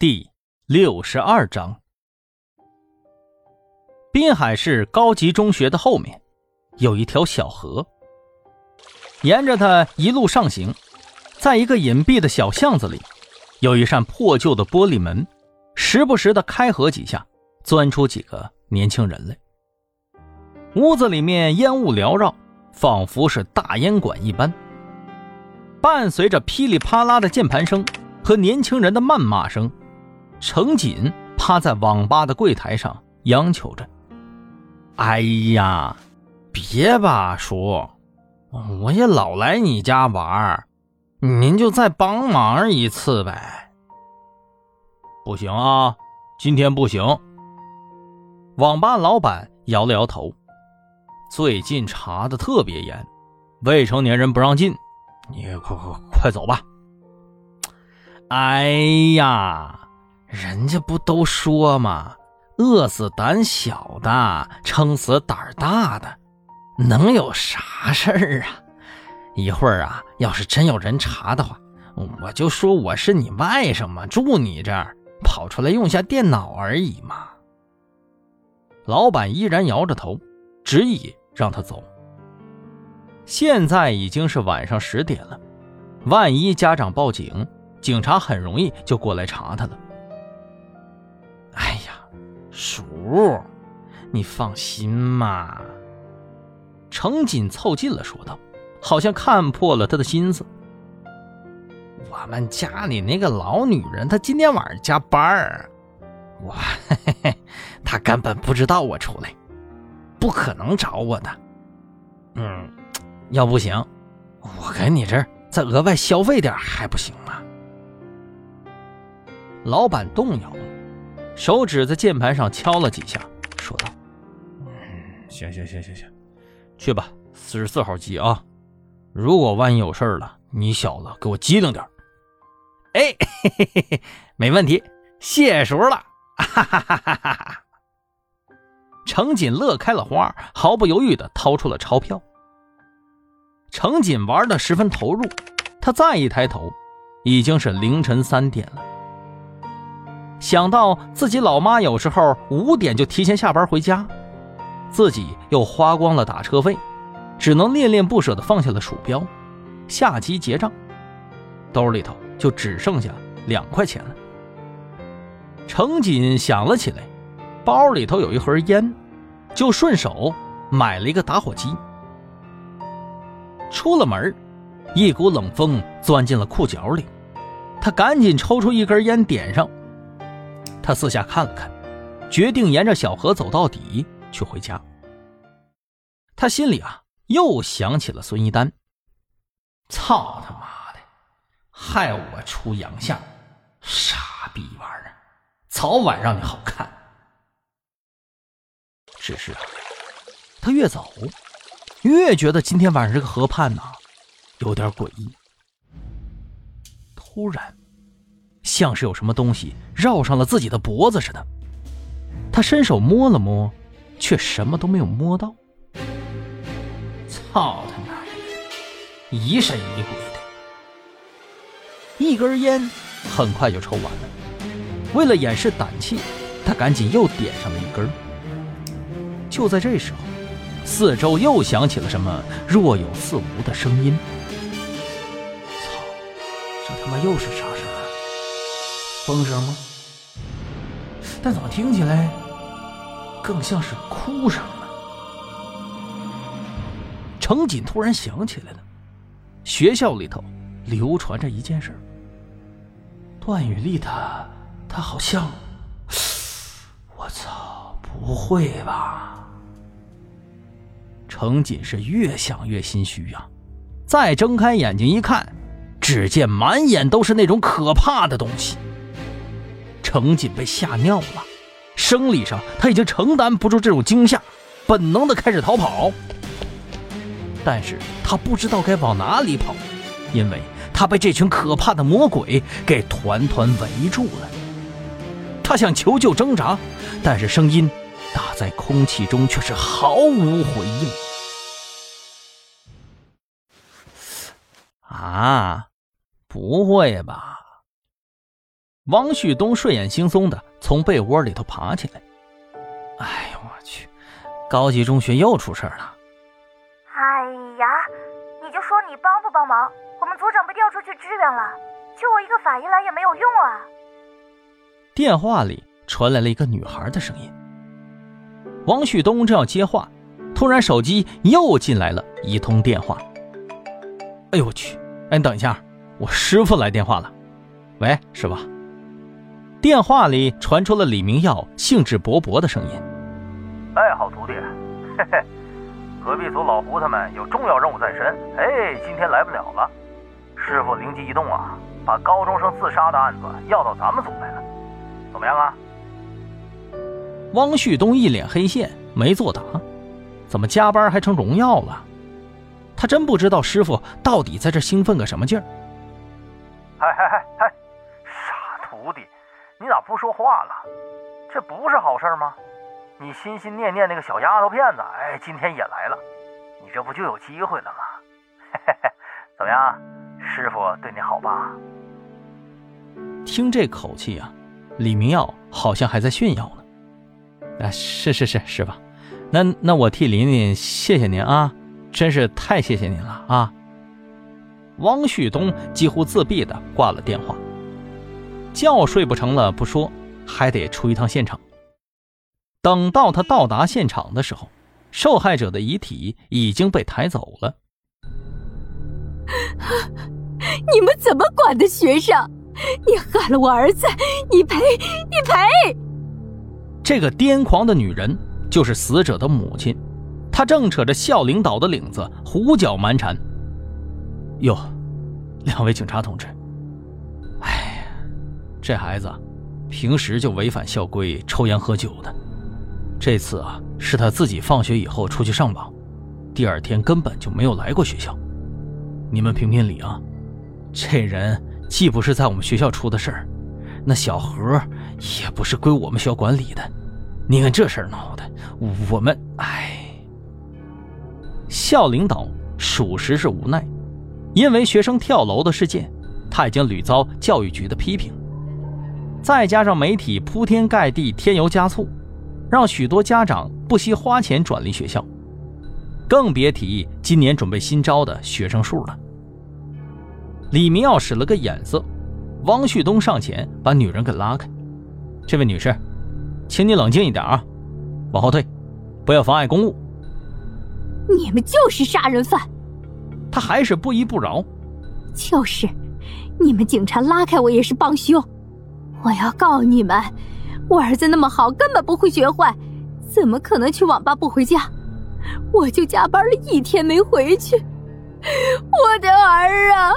第六十二章，滨海市高级中学的后面有一条小河，沿着它一路上行，在一个隐蔽的小巷子里，有一扇破旧的玻璃门，时不时的开合几下，钻出几个年轻人来。屋子里面烟雾缭绕，仿佛是大烟馆一般，伴随着噼里啪啦的键盘声和年轻人的谩骂声。程锦趴在网吧的柜台上央求着：“哎呀，别吧，叔，我也老来你家玩您就再帮忙一次呗。”“不行啊，今天不行。”网吧老板摇了摇头：“最近查的特别严，未成年人不让进，你快快快走吧。”“哎呀！”人家不都说吗？饿死胆小的，撑死胆儿大的，能有啥事儿啊？一会儿啊，要是真有人查的话，我就说我是你外甥嘛，住你这儿，跑出来用下电脑而已嘛。老板依然摇着头，执意让他走。现在已经是晚上十点了，万一家长报警，警察很容易就过来查他了。叔，你放心嘛。程锦凑近了说道，好像看破了他的心思。我们家里那个老女人，她今天晚上加班儿，我，她根本不知道我出来，不可能找我的。嗯，要不行，我跟你这儿再额外消费点还不行吗？老板动摇了。手指在键盘上敲了几下，说道：“嗯，行行行行行，去吧，四十四号机啊。如果万一有事了，你小子给我机灵点。”哎，嘿嘿嘿，没问题，谢谢叔了。哈哈哈哈哈哈！程锦乐开了花，毫不犹豫地掏出了钞票。程锦玩的十分投入，他再一抬头，已经是凌晨三点了。想到自己老妈有时候五点就提前下班回家，自己又花光了打车费，只能恋恋不舍地放下了鼠标，下机结账，兜里头就只剩下两块钱了。程锦想了起来，包里头有一盒烟，就顺手买了一个打火机。出了门，一股冷风钻进了裤脚里，他赶紧抽出一根烟点上。他四下看了看，决定沿着小河走到底，去回家。他心里啊，又想起了孙一丹。操他妈的，害我出洋相，傻逼玩意儿，早晚让你好看。只是啊，他越走，越觉得今天晚上这个河畔呢，有点诡异。突然。像是有什么东西绕上了自己的脖子似的，他伸手摸了摸，却什么都没有摸到。操他妈的，疑神疑鬼的！一根烟很快就抽完了，为了掩饰胆气，他赶紧又点上了一根。就在这时候，四周又响起了什么若有似无的声音。操，这他妈又是啥？风声吗？但怎么听起来更像是哭声呢？程锦突然想起来了，学校里头流传着一件事段雨丽她，她好像……我操！不会吧？程锦是越想越心虚呀，再睁开眼睛一看，只见满眼都是那种可怕的东西。程锦被吓尿了，生理上他已经承担不住这种惊吓，本能的开始逃跑。但是他不知道该往哪里跑，因为他被这群可怕的魔鬼给团团围住了。他想求救挣扎，但是声音打在空气中却是毫无回应。啊，不会吧？王旭东睡眼惺忪的从被窝里头爬起来。哎呦我去，高级中学又出事了！哎呀，你就说你帮不帮忙？我们组长被调出去支援了，就我一个法医来也没有用啊！电话里传来了一个女孩的声音。王旭东正要接话，突然手机又进来了一通电话。哎呦我去！哎，你等一下，我师傅来电话了。喂，师傅。电话里传出了李明耀兴致勃勃的声音。哎，好徒弟，嘿嘿，隔壁组老胡他们有重要任务在身，哎，今天来不了了。师傅灵机一动啊，把高中生自杀的案子要到咱们组来了，怎么样啊？汪旭东一脸黑线，没作答。怎么加班还成荣耀了？他真不知道师傅到底在这兴奋个什么劲儿。嗨嗨嗨嗨，你咋不说话了？这不是好事吗？你心心念念那个小丫头片子，哎，今天也来了，你这不就有机会了吗？嘿嘿，怎么样，师傅对你好吧？听这口气啊，李明耀好像还在炫耀呢。啊，是是是，师傅。那那我替琳琳谢谢您啊，真是太谢谢您了啊！汪旭东几乎自闭的挂了电话，觉睡不成了不说，还得出一趟现场。等到他到达现场的时候，受害者的遗体已经被抬走了。你们怎么管的学生？你害了我儿子，你赔，你赔！这个癫狂的女人。就是死者的母亲，她正扯着校领导的领子，胡搅蛮缠。哟，两位警察同志，哎，这孩子平时就违反校规，抽烟喝酒的。这次啊，是他自己放学以后出去上网，第二天根本就没有来过学校。你们评评理啊！这人既不是在我们学校出的事儿，那小何也不是归我们学校管理的。你看这事儿闹的，我们唉。校领导属实是无奈，因为学生跳楼的事件，他已经屡遭教育局的批评。再加上媒体铺天盖地添油加醋，让许多家长不惜花钱转离学校，更别提今年准备新招的学生数了。李明耀使了个眼色，汪旭东上前把女人给拉开。这位女士。请你冷静一点啊，往后退，不要妨碍公务。你们就是杀人犯！他还是不依不饶。就是，你们警察拉开我也是帮凶。我要告你们，我儿子那么好，根本不会学坏，怎么可能去网吧不回家？我就加班了一天没回去，我的儿啊！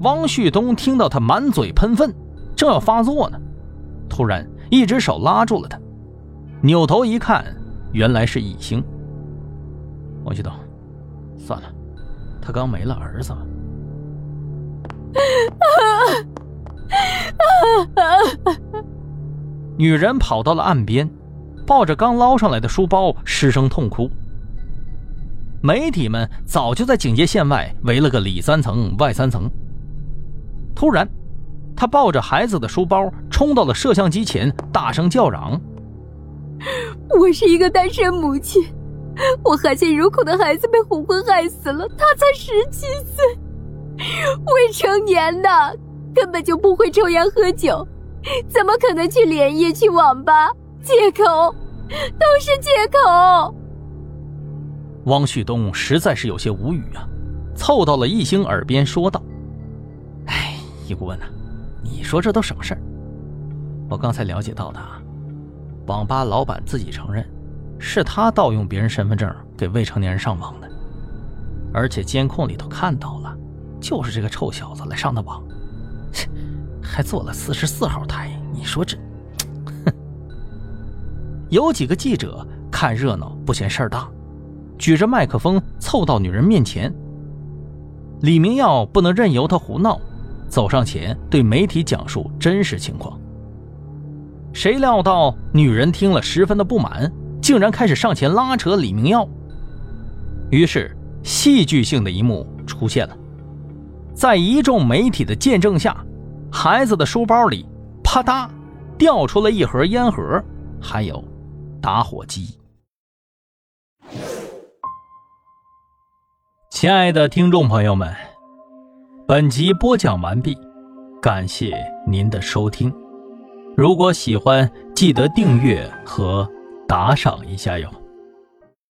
汪旭东听到他满嘴喷粪，正要发作呢，突然。一只手拉住了他，扭头一看，原来是易星。王旭东，算了，他刚没了儿子。女人跑到了岸边，抱着刚捞上来的书包，失声痛哭。媒体们早就在警戒线外围了个里三层外三层。突然。他抱着孩子的书包冲到了摄像机前，大声叫嚷：“我是一个单身母亲，我含辛茹苦的孩子被红昏害死了，他才十七岁，未成年的，根本就不会抽烟喝酒，怎么可能去连夜去网吧？借口，都是借口。”汪旭东实在是有些无语啊，凑到了易星耳边说道：“哎，易顾问呐。”你说这都什么事儿？我刚才了解到的啊，网吧老板自己承认，是他盗用别人身份证给未成年人上网的，而且监控里头看到了，就是这个臭小子来上的网，还做了四十四号台。你说这，哼！有几个记者看热闹不嫌事儿大，举着麦克风凑到女人面前。李明耀不能任由他胡闹。走上前对媒体讲述真实情况。谁料到女人听了十分的不满，竟然开始上前拉扯李明耀。于是戏剧性的一幕出现了，在一众媒体的见证下，孩子的书包里啪嗒掉出了一盒烟盒，还有打火机。亲爱的听众朋友们，本集播讲完毕，感谢您的收听。如果喜欢，记得订阅和打赏一下哟。